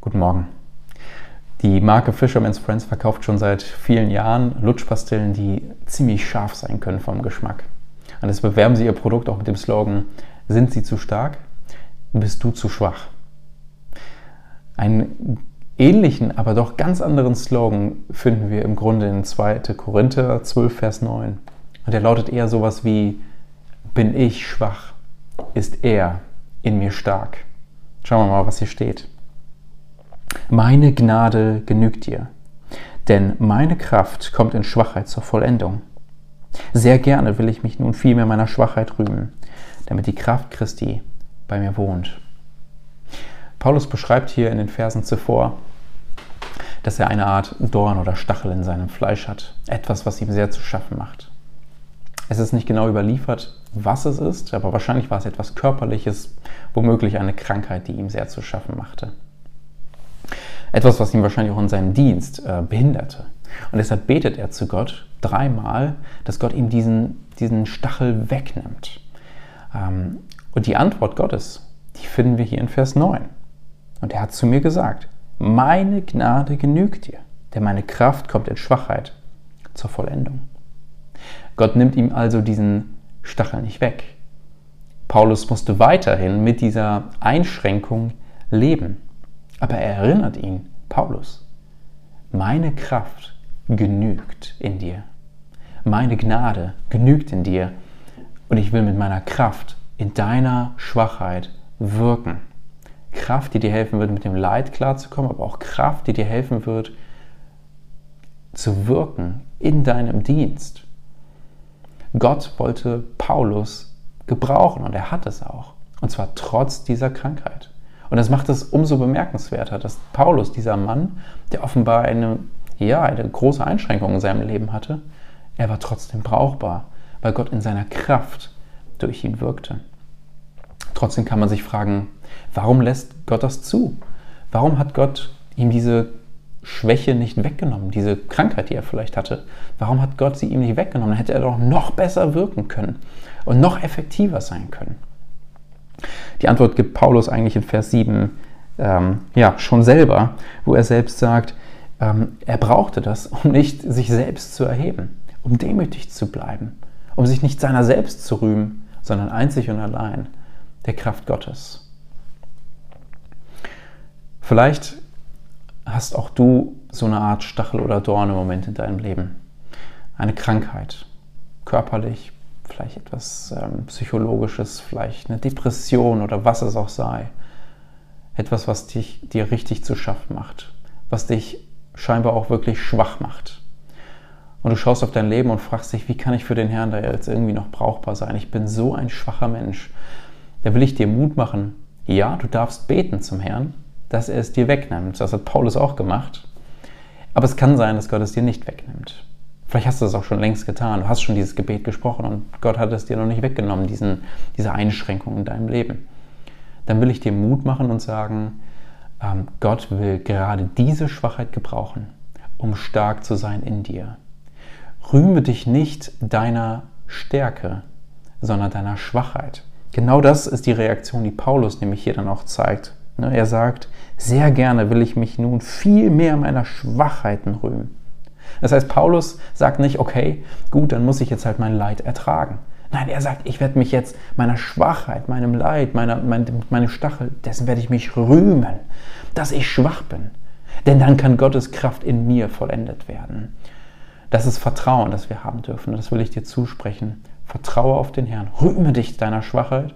Guten Morgen. Die Marke Fisherman's Friends verkauft schon seit vielen Jahren Lutschpastillen, die ziemlich scharf sein können vom Geschmack. Und jetzt bewerben sie ihr Produkt auch mit dem Slogan: Sind sie zu stark? Bist du zu schwach? Einen ähnlichen, aber doch ganz anderen Slogan finden wir im Grunde in 2. Korinther 12, Vers 9. Und der lautet eher sowas wie: Bin ich schwach? Ist er in mir stark? Schauen wir mal, was hier steht. Meine Gnade genügt dir, denn meine Kraft kommt in Schwachheit zur Vollendung. Sehr gerne will ich mich nun vielmehr meiner Schwachheit rühmen, damit die Kraft Christi bei mir wohnt. Paulus beschreibt hier in den Versen zuvor, dass er eine Art Dorn oder Stachel in seinem Fleisch hat, etwas, was ihm sehr zu schaffen macht. Es ist nicht genau überliefert, was es ist, aber wahrscheinlich war es etwas Körperliches, womöglich eine Krankheit, die ihm sehr zu schaffen machte. Etwas, was ihn wahrscheinlich auch in seinem Dienst äh, behinderte. Und deshalb betet er zu Gott dreimal, dass Gott ihm diesen, diesen Stachel wegnimmt. Ähm, und die Antwort Gottes, die finden wir hier in Vers 9. Und er hat zu mir gesagt, meine Gnade genügt dir, denn meine Kraft kommt in Schwachheit zur Vollendung. Gott nimmt ihm also diesen Stachel nicht weg. Paulus musste weiterhin mit dieser Einschränkung leben. Aber er erinnert ihn, Paulus, meine Kraft genügt in dir. Meine Gnade genügt in dir. Und ich will mit meiner Kraft in deiner Schwachheit wirken. Kraft, die dir helfen wird, mit dem Leid klarzukommen, aber auch Kraft, die dir helfen wird, zu wirken in deinem Dienst. Gott wollte Paulus gebrauchen und er hat es auch. Und zwar trotz dieser Krankheit. Und das macht es umso bemerkenswerter, dass Paulus, dieser Mann, der offenbar eine, ja, eine große Einschränkung in seinem Leben hatte, er war trotzdem brauchbar, weil Gott in seiner Kraft durch ihn wirkte. Trotzdem kann man sich fragen, warum lässt Gott das zu? Warum hat Gott ihm diese Schwäche nicht weggenommen, diese Krankheit, die er vielleicht hatte? Warum hat Gott sie ihm nicht weggenommen? Dann hätte er doch noch besser wirken können und noch effektiver sein können. Die Antwort gibt Paulus eigentlich in Vers 7 ähm, ja, schon selber, wo er selbst sagt, ähm, er brauchte das, um nicht sich selbst zu erheben, um demütig zu bleiben, um sich nicht seiner selbst zu rühmen, sondern einzig und allein der Kraft Gottes. Vielleicht hast auch du so eine Art Stachel oder Dorn im Moment in deinem Leben. Eine Krankheit, körperlich, vielleicht etwas ähm, Psychologisches, vielleicht eine Depression oder was es auch sei. Etwas, was dich, dir richtig zu schaffen macht, was dich scheinbar auch wirklich schwach macht. Und du schaust auf dein Leben und fragst dich, wie kann ich für den Herrn da jetzt irgendwie noch brauchbar sein? Ich bin so ein schwacher Mensch. Da will ich dir Mut machen. Ja, du darfst beten zum Herrn, dass er es dir wegnimmt. Das hat Paulus auch gemacht. Aber es kann sein, dass Gott es dir nicht wegnimmt. Vielleicht hast du das auch schon längst getan. Du hast schon dieses Gebet gesprochen und Gott hat es dir noch nicht weggenommen, diesen, diese Einschränkung in deinem Leben. Dann will ich dir Mut machen und sagen, ähm, Gott will gerade diese Schwachheit gebrauchen, um stark zu sein in dir. Rühme dich nicht deiner Stärke, sondern deiner Schwachheit. Genau das ist die Reaktion, die Paulus nämlich hier dann auch zeigt. Ne, er sagt, sehr gerne will ich mich nun viel mehr meiner Schwachheiten rühmen. Das heißt, Paulus sagt nicht, okay, gut, dann muss ich jetzt halt mein Leid ertragen. Nein, er sagt, ich werde mich jetzt meiner Schwachheit, meinem Leid, meiner, mein, meinem Stachel, dessen werde ich mich rühmen, dass ich schwach bin. Denn dann kann Gottes Kraft in mir vollendet werden. Das ist Vertrauen, das wir haben dürfen. das will ich dir zusprechen. Vertraue auf den Herrn. Rühme dich deiner Schwachheit,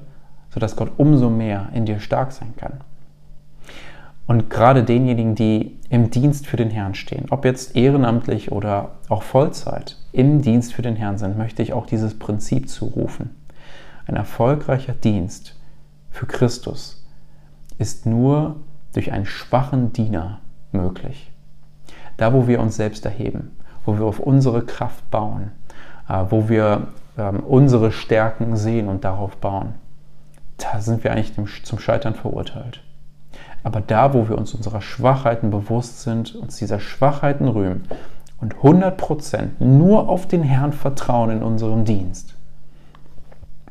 sodass Gott umso mehr in dir stark sein kann. Und gerade denjenigen, die im Dienst für den Herrn stehen, ob jetzt ehrenamtlich oder auch Vollzeit, im Dienst für den Herrn sind, möchte ich auch dieses Prinzip zurufen. Ein erfolgreicher Dienst für Christus ist nur durch einen schwachen Diener möglich. Da, wo wir uns selbst erheben, wo wir auf unsere Kraft bauen, äh, wo wir ähm, unsere Stärken sehen und darauf bauen, da sind wir eigentlich zum Scheitern verurteilt. Aber da, wo wir uns unserer Schwachheiten bewusst sind, uns dieser Schwachheiten rühmen und 100% nur auf den Herrn vertrauen in unserem Dienst,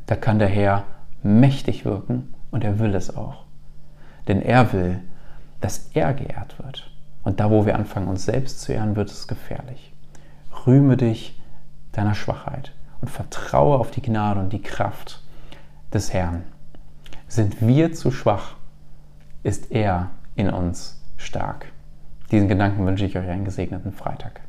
da kann der Herr mächtig wirken und er will es auch. Denn er will, dass er geehrt wird. Und da, wo wir anfangen, uns selbst zu ehren, wird es gefährlich. Rühme dich deiner Schwachheit und vertraue auf die Gnade und die Kraft des Herrn. Sind wir zu schwach, ist er in uns stark. Diesen Gedanken wünsche ich euch einen gesegneten Freitag.